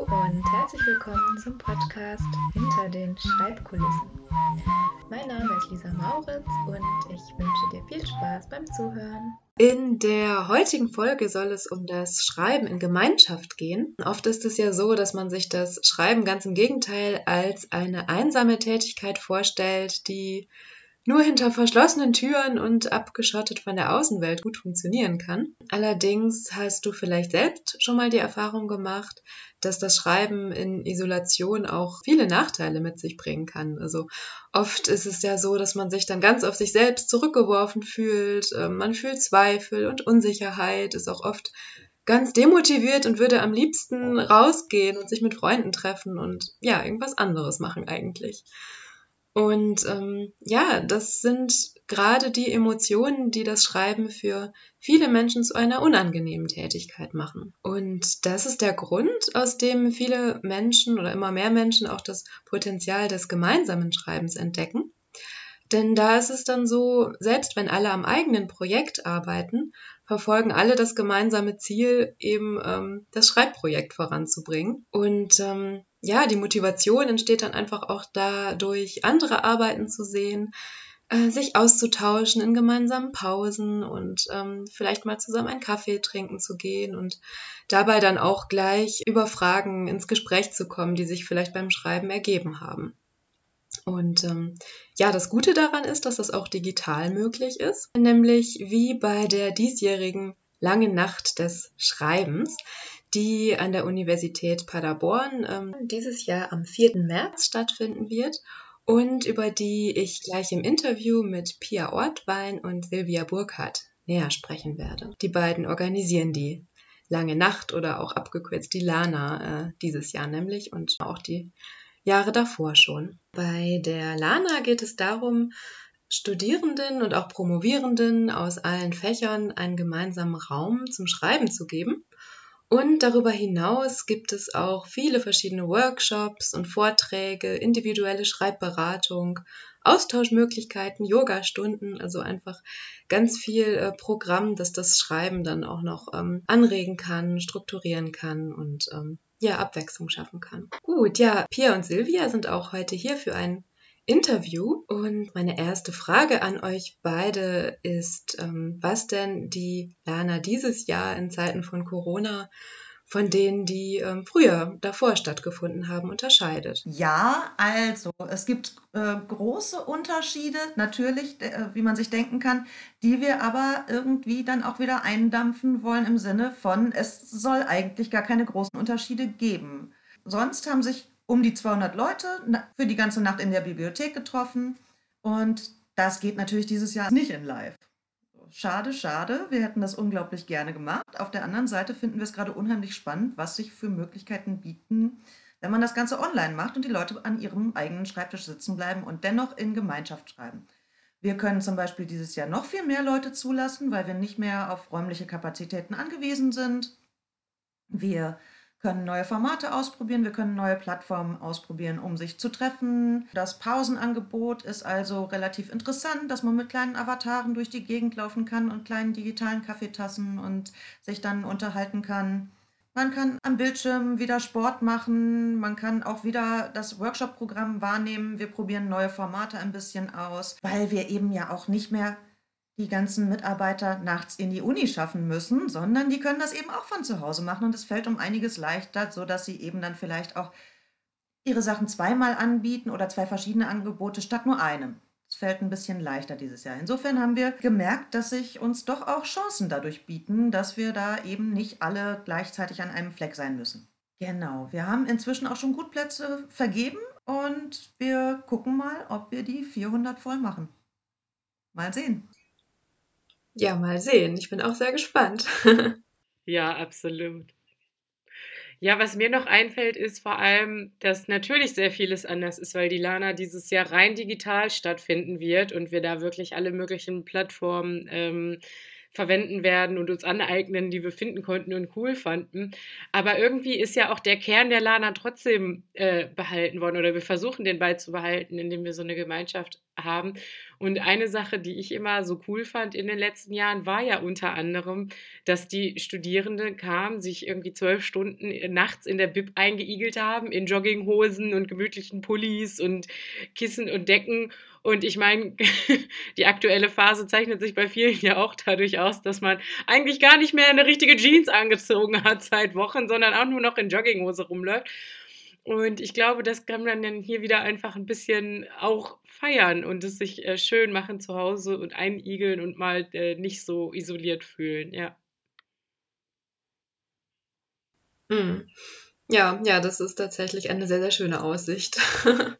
Und herzlich willkommen zum Podcast Hinter den Schreibkulissen. Mein Name ist Lisa Mauritz und ich wünsche dir viel Spaß beim Zuhören. In der heutigen Folge soll es um das Schreiben in Gemeinschaft gehen. Oft ist es ja so, dass man sich das Schreiben ganz im Gegenteil als eine einsame Tätigkeit vorstellt, die nur hinter verschlossenen Türen und abgeschottet von der Außenwelt gut funktionieren kann. Allerdings hast du vielleicht selbst schon mal die Erfahrung gemacht, dass das Schreiben in Isolation auch viele Nachteile mit sich bringen kann. Also oft ist es ja so, dass man sich dann ganz auf sich selbst zurückgeworfen fühlt, ähm, man fühlt Zweifel und Unsicherheit, ist auch oft ganz demotiviert und würde am liebsten rausgehen und sich mit Freunden treffen und ja, irgendwas anderes machen eigentlich. Und ähm, ja, das sind gerade die Emotionen, die das Schreiben für viele Menschen zu einer unangenehmen Tätigkeit machen. Und das ist der Grund, aus dem viele Menschen oder immer mehr Menschen auch das Potenzial des gemeinsamen Schreibens entdecken. Denn da ist es dann so, selbst wenn alle am eigenen Projekt arbeiten, verfolgen alle das gemeinsame Ziel, eben ähm, das Schreibprojekt voranzubringen. Und ähm, ja, die Motivation entsteht dann einfach auch dadurch, andere Arbeiten zu sehen, äh, sich auszutauschen in gemeinsamen Pausen und ähm, vielleicht mal zusammen einen Kaffee trinken zu gehen und dabei dann auch gleich über Fragen ins Gespräch zu kommen, die sich vielleicht beim Schreiben ergeben haben. Und ähm, ja, das Gute daran ist, dass das auch digital möglich ist, nämlich wie bei der diesjährigen Lange Nacht des Schreibens, die an der Universität Paderborn ähm, dieses Jahr am 4. März stattfinden wird und über die ich gleich im Interview mit Pia Ortwein und Silvia Burkhardt näher sprechen werde. Die beiden organisieren die Lange Nacht oder auch abgekürzt die Lana äh, dieses Jahr nämlich und auch die Jahre davor schon. Bei der Lana geht es darum, Studierenden und auch Promovierenden aus allen Fächern einen gemeinsamen Raum zum Schreiben zu geben. Und darüber hinaus gibt es auch viele verschiedene Workshops und Vorträge, individuelle Schreibberatung, Austauschmöglichkeiten, Yogastunden, also einfach ganz viel äh, Programm, das das Schreiben dann auch noch ähm, anregen kann, strukturieren kann und ähm, ja, Abwechslung schaffen kann. Gut, ja, Pia und Silvia sind auch heute hier für ein Interview. Und meine erste Frage an euch beide ist, ähm, was denn die Lana dieses Jahr in Zeiten von Corona von denen, die ähm, früher davor stattgefunden haben, unterscheidet. Ja, also es gibt äh, große Unterschiede, natürlich, äh, wie man sich denken kann, die wir aber irgendwie dann auch wieder eindampfen wollen im Sinne von, es soll eigentlich gar keine großen Unterschiede geben. Sonst haben sich um die 200 Leute für die ganze Nacht in der Bibliothek getroffen und das geht natürlich dieses Jahr nicht in Live. Schade, schade. Wir hätten das unglaublich gerne gemacht. Auf der anderen Seite finden wir es gerade unheimlich spannend, was sich für Möglichkeiten bieten, wenn man das Ganze online macht und die Leute an ihrem eigenen Schreibtisch sitzen bleiben und dennoch in Gemeinschaft schreiben. Wir können zum Beispiel dieses Jahr noch viel mehr Leute zulassen, weil wir nicht mehr auf räumliche Kapazitäten angewiesen sind. Wir können neue Formate ausprobieren, wir können neue Plattformen ausprobieren, um sich zu treffen. Das Pausenangebot ist also relativ interessant, dass man mit kleinen Avataren durch die Gegend laufen kann und kleinen digitalen Kaffeetassen und sich dann unterhalten kann. Man kann am Bildschirm wieder Sport machen, man kann auch wieder das Workshop-Programm wahrnehmen. Wir probieren neue Formate ein bisschen aus, weil wir eben ja auch nicht mehr die ganzen Mitarbeiter nachts in die Uni schaffen müssen, sondern die können das eben auch von zu Hause machen und es fällt um einiges leichter, sodass sie eben dann vielleicht auch ihre Sachen zweimal anbieten oder zwei verschiedene Angebote statt nur einem. Es fällt ein bisschen leichter dieses Jahr. Insofern haben wir gemerkt, dass sich uns doch auch Chancen dadurch bieten, dass wir da eben nicht alle gleichzeitig an einem Fleck sein müssen. Genau, wir haben inzwischen auch schon gut Plätze vergeben und wir gucken mal, ob wir die 400 voll machen. Mal sehen. Ja, mal sehen. Ich bin auch sehr gespannt. Ja, absolut. Ja, was mir noch einfällt, ist vor allem, dass natürlich sehr vieles anders ist, weil die Lana dieses Jahr rein digital stattfinden wird und wir da wirklich alle möglichen Plattformen ähm, verwenden werden und uns aneignen, die wir finden konnten und cool fanden. Aber irgendwie ist ja auch der Kern der Lana trotzdem äh, behalten worden oder wir versuchen den beizubehalten, indem wir so eine Gemeinschaft haben. Und eine Sache, die ich immer so cool fand in den letzten Jahren, war ja unter anderem, dass die Studierenden kamen, sich irgendwie zwölf Stunden nachts in der Bib eingeigelt haben, in Jogginghosen und gemütlichen Pullis und Kissen und Decken. Und ich meine, die aktuelle Phase zeichnet sich bei vielen ja auch dadurch aus, dass man eigentlich gar nicht mehr eine richtige Jeans angezogen hat seit Wochen, sondern auch nur noch in Jogginghose rumläuft. Und ich glaube, das kann man dann hier wieder einfach ein bisschen auch feiern und es sich äh, schön machen zu Hause und einigeln und mal äh, nicht so isoliert fühlen, ja. Mhm. Ja, ja, das ist tatsächlich eine sehr, sehr schöne Aussicht.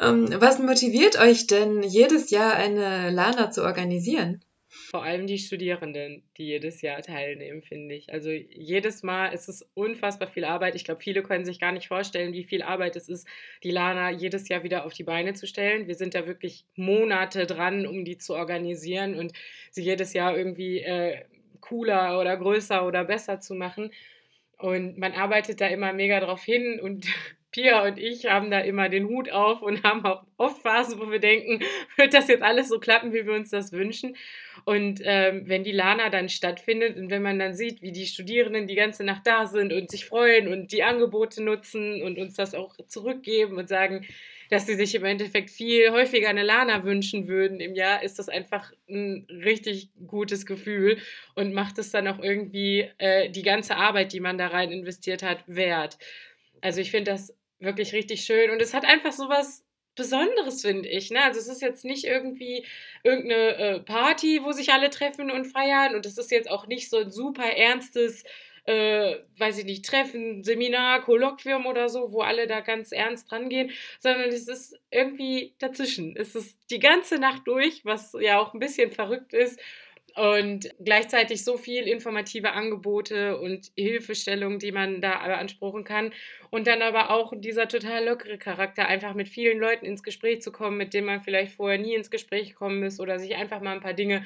ähm, was motiviert euch denn, jedes Jahr eine Lana zu organisieren? Vor allem die Studierenden, die jedes Jahr teilnehmen, finde ich. Also jedes Mal ist es unfassbar viel Arbeit. Ich glaube, viele können sich gar nicht vorstellen, wie viel Arbeit es ist, die Lana jedes Jahr wieder auf die Beine zu stellen. Wir sind da wirklich Monate dran, um die zu organisieren und sie jedes Jahr irgendwie äh, cooler oder größer oder besser zu machen. Und man arbeitet da immer mega drauf hin und Pia und ich haben da immer den Hut auf und haben auch oft Phasen, wo wir denken, wird das jetzt alles so klappen, wie wir uns das wünschen? Und ähm, wenn die Lana dann stattfindet und wenn man dann sieht, wie die Studierenden die ganze Nacht da sind und sich freuen und die Angebote nutzen und uns das auch zurückgeben und sagen, dass sie sich im Endeffekt viel häufiger eine Lana wünschen würden im Jahr, ist das einfach ein richtig gutes Gefühl und macht es dann auch irgendwie äh, die ganze Arbeit, die man da rein investiert hat, wert. Also ich finde das wirklich richtig schön. Und es hat einfach so was Besonderes, finde ich. Ne? Also es ist jetzt nicht irgendwie irgendeine äh, Party, wo sich alle treffen und feiern. Und es ist jetzt auch nicht so ein super ernstes, äh, weiß ich nicht, Treffen, Seminar, Kolloquium oder so, wo alle da ganz ernst dran gehen, sondern es ist irgendwie dazwischen. Es ist die ganze Nacht durch, was ja auch ein bisschen verrückt ist und gleichzeitig so viel informative Angebote und Hilfestellung, die man da beanspruchen kann. Und dann aber auch dieser total lockere Charakter, einfach mit vielen Leuten ins Gespräch zu kommen, mit denen man vielleicht vorher nie ins Gespräch gekommen ist oder sich einfach mal ein paar Dinge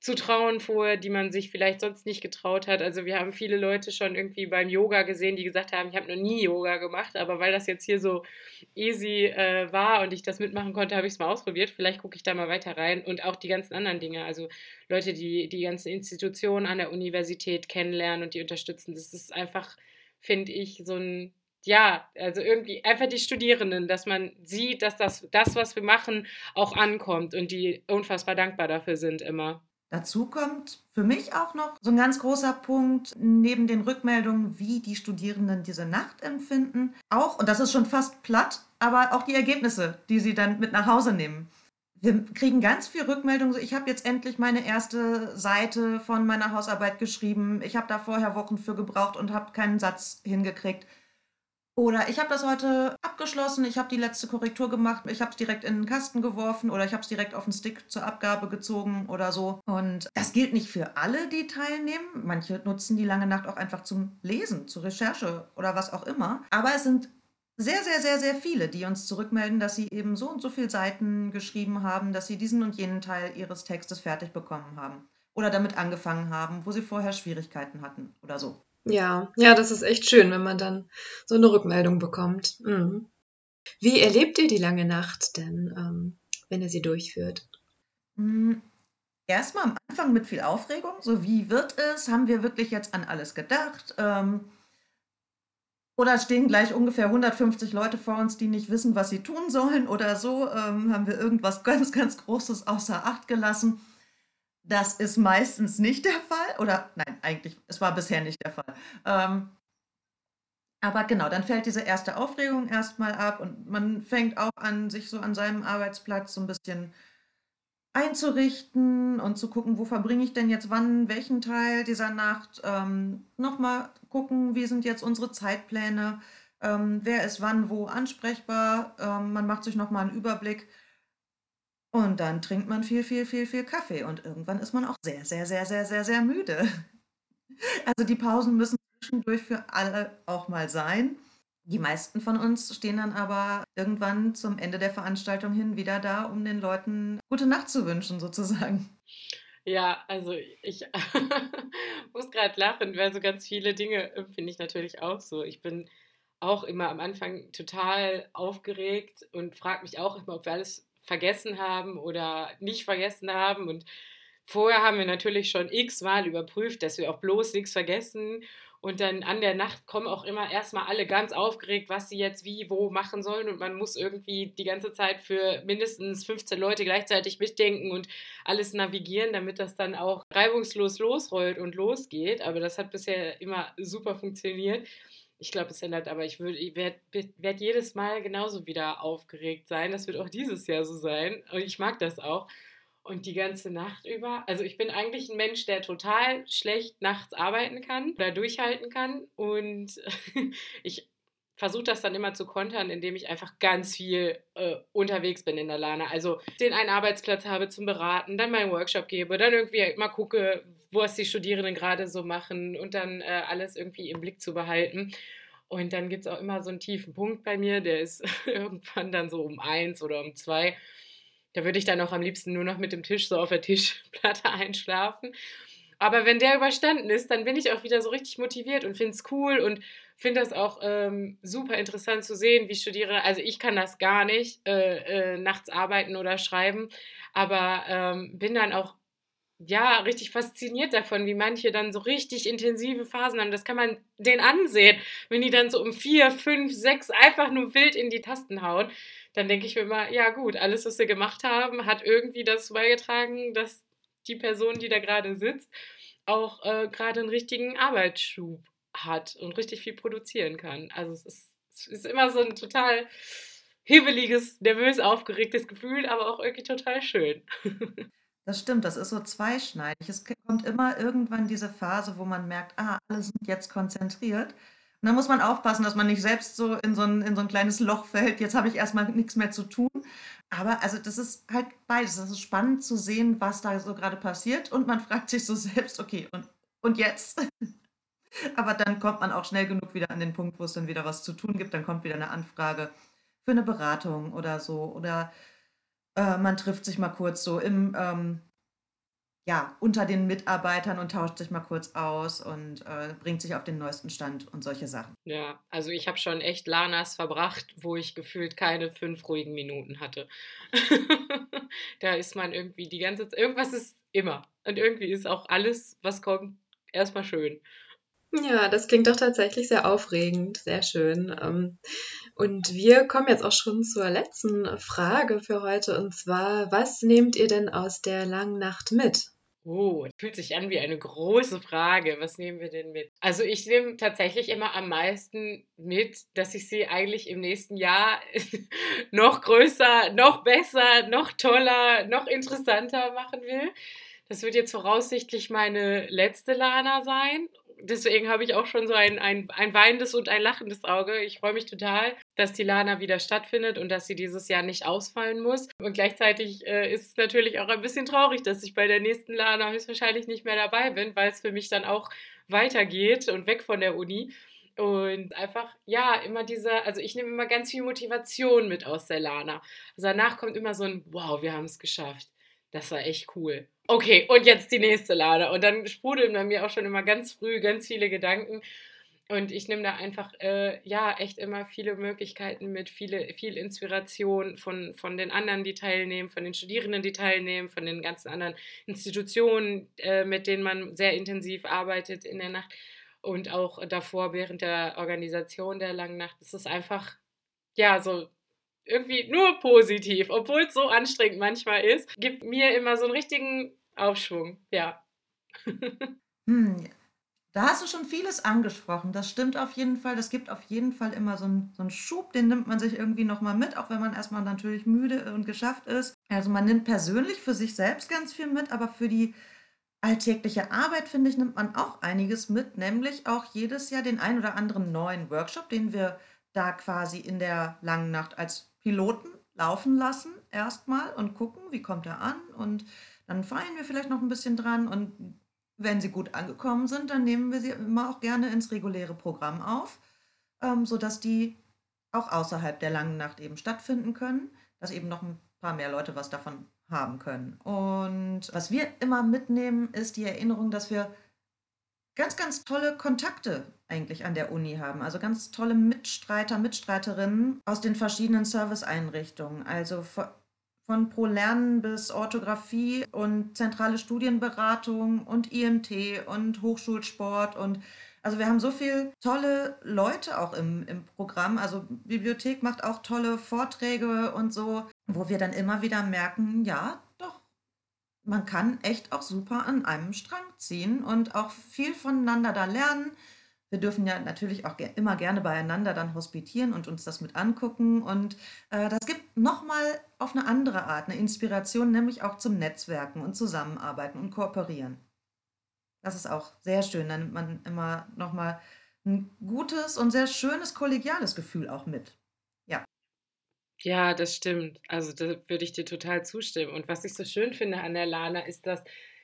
zu trauen vorher, die man sich vielleicht sonst nicht getraut hat. Also wir haben viele Leute schon irgendwie beim Yoga gesehen, die gesagt haben, ich habe noch nie Yoga gemacht, aber weil das jetzt hier so easy äh, war und ich das mitmachen konnte, habe ich es mal ausprobiert. Vielleicht gucke ich da mal weiter rein und auch die ganzen anderen Dinge. Also Leute, die die ganzen Institutionen an der Universität kennenlernen und die unterstützen. Das ist einfach, finde ich, so ein ja, also irgendwie einfach die Studierenden, dass man sieht, dass das, das, was wir machen, auch ankommt und die unfassbar dankbar dafür sind immer. Dazu kommt für mich auch noch so ein ganz großer Punkt neben den Rückmeldungen, wie die Studierenden diese Nacht empfinden. Auch, und das ist schon fast platt, aber auch die Ergebnisse, die sie dann mit nach Hause nehmen. Wir kriegen ganz viel Rückmeldungen. Ich habe jetzt endlich meine erste Seite von meiner Hausarbeit geschrieben. Ich habe da vorher Wochen für gebraucht und habe keinen Satz hingekriegt. Oder ich habe das heute abgeschlossen, ich habe die letzte Korrektur gemacht, ich habe es direkt in den Kasten geworfen oder ich habe es direkt auf den Stick zur Abgabe gezogen oder so. Und das gilt nicht für alle, die teilnehmen. Manche nutzen die lange Nacht auch einfach zum Lesen, zur Recherche oder was auch immer. Aber es sind sehr, sehr, sehr, sehr viele, die uns zurückmelden, dass sie eben so und so viele Seiten geschrieben haben, dass sie diesen und jenen Teil ihres Textes fertig bekommen haben. Oder damit angefangen haben, wo sie vorher Schwierigkeiten hatten oder so. Ja, ja, das ist echt schön, wenn man dann so eine Rückmeldung bekommt. Mhm. Wie erlebt ihr die lange Nacht denn, ähm, wenn ihr sie durchführt? Hm, erstmal am Anfang mit viel Aufregung. So, wie wird es? Haben wir wirklich jetzt an alles gedacht? Ähm, oder stehen gleich ungefähr 150 Leute vor uns, die nicht wissen, was sie tun sollen oder so? Ähm, haben wir irgendwas ganz, ganz Großes außer Acht gelassen? Das ist meistens nicht der Fall. Oder nein, eigentlich, es war bisher nicht der Fall. Ähm, aber genau, dann fällt diese erste Aufregung erstmal ab und man fängt auch an, sich so an seinem Arbeitsplatz so ein bisschen einzurichten und zu gucken, wo verbringe ich denn jetzt wann, welchen Teil dieser Nacht. Ähm, Nochmal gucken, wie sind jetzt unsere Zeitpläne, ähm, wer ist wann wo ansprechbar. Ähm, man macht sich nochmal einen Überblick und dann trinkt man viel, viel, viel, viel Kaffee und irgendwann ist man auch sehr, sehr, sehr, sehr, sehr, sehr müde. Also die Pausen müssen zwischendurch für alle auch mal sein. Die meisten von uns stehen dann aber irgendwann zum Ende der Veranstaltung hin wieder da, um den Leuten gute Nacht zu wünschen, sozusagen. Ja, also ich muss gerade lachen, weil so ganz viele Dinge finde ich natürlich auch so. Ich bin auch immer am Anfang total aufgeregt und frage mich auch immer, ob wir alles vergessen haben oder nicht vergessen haben. Und vorher haben wir natürlich schon x-mal überprüft, dass wir auch bloß nichts vergessen. Und dann an der Nacht kommen auch immer erstmal alle ganz aufgeregt, was sie jetzt wie, wo machen sollen. Und man muss irgendwie die ganze Zeit für mindestens 15 Leute gleichzeitig mitdenken und alles navigieren, damit das dann auch reibungslos losrollt und losgeht. Aber das hat bisher immer super funktioniert. Ich glaube, es ändert, aber ich, ich werde werd jedes Mal genauso wieder aufgeregt sein. Das wird auch dieses Jahr so sein. Und ich mag das auch. Und die ganze Nacht über. Also ich bin eigentlich ein Mensch, der total schlecht nachts arbeiten kann oder durchhalten kann. Und ich versuche das dann immer zu kontern, indem ich einfach ganz viel äh, unterwegs bin in der Lana. Also den einen Arbeitsplatz habe zum Beraten, dann meinen Workshop gebe, dann irgendwie mal gucke, was die Studierenden gerade so machen und dann äh, alles irgendwie im Blick zu behalten. Und dann gibt es auch immer so einen tiefen Punkt bei mir, der ist irgendwann dann so um eins oder um zwei. Da würde ich dann auch am liebsten nur noch mit dem Tisch so auf der Tischplatte einschlafen. Aber wenn der überstanden ist, dann bin ich auch wieder so richtig motiviert und finde es cool und finde das auch ähm, super interessant zu sehen, wie Studierende, also ich kann das gar nicht, äh, äh, nachts arbeiten oder schreiben, aber ähm, bin dann auch ja, richtig fasziniert davon, wie manche dann so richtig intensive Phasen haben. Das kann man denen ansehen, wenn die dann so um vier, fünf, sechs einfach nur wild in die Tasten hauen. Dann denke ich mir immer, ja gut, alles, was wir gemacht haben, hat irgendwie dazu beigetragen, dass die Person, die da gerade sitzt, auch äh, gerade einen richtigen Arbeitsschub hat und richtig viel produzieren kann. Also es ist, es ist immer so ein total hibbeliges, nervös aufgeregtes Gefühl, aber auch irgendwie total schön. Das stimmt, das ist so zweischneidig. Es kommt immer irgendwann diese Phase, wo man merkt, ah, alle sind jetzt konzentriert. Und dann muss man aufpassen, dass man nicht selbst so in so ein, in so ein kleines Loch fällt. Jetzt habe ich erstmal nichts mehr zu tun. Aber also das ist halt beides. Das ist spannend zu sehen, was da so gerade passiert. Und man fragt sich so selbst, okay, und, und jetzt? Aber dann kommt man auch schnell genug wieder an den Punkt, wo es dann wieder was zu tun gibt. Dann kommt wieder eine Anfrage für eine Beratung oder so. Oder äh, man trifft sich mal kurz so im, ähm, ja, unter den Mitarbeitern und tauscht sich mal kurz aus und äh, bringt sich auf den neuesten Stand und solche Sachen. Ja, also ich habe schon echt Lanas verbracht, wo ich gefühlt keine fünf ruhigen Minuten hatte. da ist man irgendwie die ganze Zeit, irgendwas ist immer. Und irgendwie ist auch alles, was kommt, erstmal schön. Ja, das klingt doch tatsächlich sehr aufregend, sehr schön. Ähm, und wir kommen jetzt auch schon zur letzten Frage für heute und zwar, was nehmt ihr denn aus der langen Nacht mit? Oh, fühlt sich an wie eine große Frage. Was nehmen wir denn mit? Also ich nehme tatsächlich immer am meisten mit, dass ich sie eigentlich im nächsten Jahr noch größer, noch besser, noch toller, noch interessanter machen will. Das wird jetzt voraussichtlich meine letzte Lana sein deswegen habe ich auch schon so ein, ein, ein weinendes und ein lachendes Auge. Ich freue mich total, dass die Lana wieder stattfindet und dass sie dieses Jahr nicht ausfallen muss. Und gleichzeitig äh, ist es natürlich auch ein bisschen traurig, dass ich bei der nächsten Lana höchstwahrscheinlich nicht mehr dabei bin, weil es für mich dann auch weitergeht und weg von der Uni. Und einfach, ja, immer diese, also ich nehme immer ganz viel Motivation mit aus der Lana. Also danach kommt immer so ein, wow, wir haben es geschafft. Das war echt cool okay, und jetzt die nächste Lade. Und dann sprudeln bei mir auch schon immer ganz früh ganz viele Gedanken. Und ich nehme da einfach, äh, ja, echt immer viele Möglichkeiten mit, viele, viel Inspiration von, von den anderen, die teilnehmen, von den Studierenden, die teilnehmen, von den ganzen anderen Institutionen, äh, mit denen man sehr intensiv arbeitet in der Nacht und auch davor während der Organisation der langen Nacht. Es ist einfach, ja, so irgendwie nur positiv, obwohl es so anstrengend manchmal ist, gibt mir immer so einen richtigen Aufschwung, ja. hm, da hast du schon vieles angesprochen. Das stimmt auf jeden Fall. Das gibt auf jeden Fall immer so einen, so einen Schub, den nimmt man sich irgendwie nochmal mit, auch wenn man erstmal natürlich müde und geschafft ist. Also man nimmt persönlich für sich selbst ganz viel mit, aber für die alltägliche Arbeit, finde ich, nimmt man auch einiges mit, nämlich auch jedes Jahr den ein oder anderen neuen Workshop, den wir da quasi in der langen Nacht als Piloten laufen lassen erstmal und gucken, wie kommt er an und dann feiern wir vielleicht noch ein bisschen dran und wenn sie gut angekommen sind, dann nehmen wir sie immer auch gerne ins reguläre Programm auf, ähm, sodass die auch außerhalb der langen Nacht eben stattfinden können, dass eben noch ein paar mehr Leute was davon haben können. Und was wir immer mitnehmen, ist die Erinnerung, dass wir ganz, ganz tolle Kontakte eigentlich an der Uni haben. Also ganz tolle Mitstreiter, Mitstreiterinnen aus den verschiedenen Serviceeinrichtungen. Also von Pro Lernen bis Orthographie und zentrale Studienberatung und IMT und Hochschulsport und also wir haben so viele tolle Leute auch im, im Programm. Also Bibliothek macht auch tolle Vorträge und so, wo wir dann immer wieder merken, ja, doch, man kann echt auch super an einem Strang ziehen und auch viel voneinander da lernen. Wir dürfen ja natürlich auch immer gerne beieinander dann hospitieren und uns das mit angucken. Und äh, das gibt nochmal auf eine andere Art eine Inspiration, nämlich auch zum Netzwerken und Zusammenarbeiten und Kooperieren. Das ist auch sehr schön. Da nimmt man immer nochmal ein gutes und sehr schönes kollegiales Gefühl auch mit. Ja. Ja, das stimmt. Also da würde ich dir total zustimmen. Und was ich so schön finde an der Lana ist, dass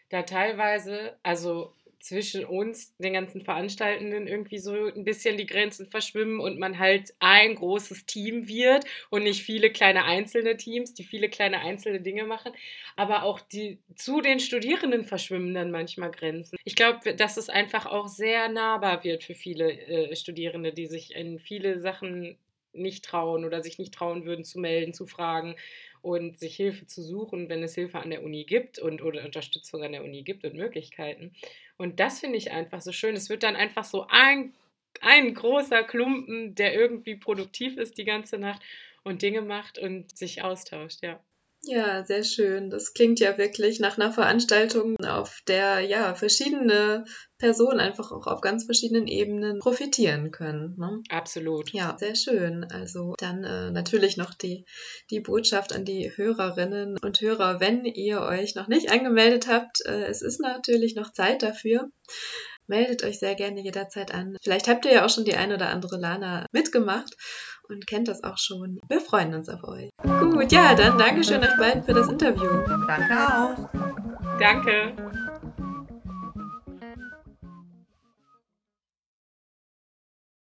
da teilweise, also zwischen uns, den ganzen Veranstaltenden, irgendwie so ein bisschen die Grenzen verschwimmen und man halt ein großes Team wird und nicht viele kleine einzelne Teams, die viele kleine einzelne Dinge machen. Aber auch die zu den Studierenden verschwimmen dann manchmal Grenzen. Ich glaube, dass es einfach auch sehr nahbar wird für viele äh, Studierende, die sich in viele Sachen nicht trauen oder sich nicht trauen würden zu melden, zu fragen und sich Hilfe zu suchen, wenn es Hilfe an der Uni gibt und oder Unterstützung an der Uni gibt und Möglichkeiten. Und das finde ich einfach so schön. Es wird dann einfach so ein, ein großer Klumpen, der irgendwie produktiv ist die ganze Nacht und Dinge macht und sich austauscht, ja. Ja, sehr schön. Das klingt ja wirklich nach einer Veranstaltung, auf der ja verschiedene Personen einfach auch auf ganz verschiedenen Ebenen profitieren können. Ne? Absolut. Ja, sehr schön. Also dann äh, natürlich noch die, die Botschaft an die Hörerinnen und Hörer, wenn ihr euch noch nicht angemeldet habt, äh, es ist natürlich noch Zeit dafür meldet euch sehr gerne jederzeit an. Vielleicht habt ihr ja auch schon die ein oder andere Lana mitgemacht und kennt das auch schon. Wir freuen uns auf euch. Gut, ja, dann Dankeschön euch beiden für das Interview. Danke auch. Danke.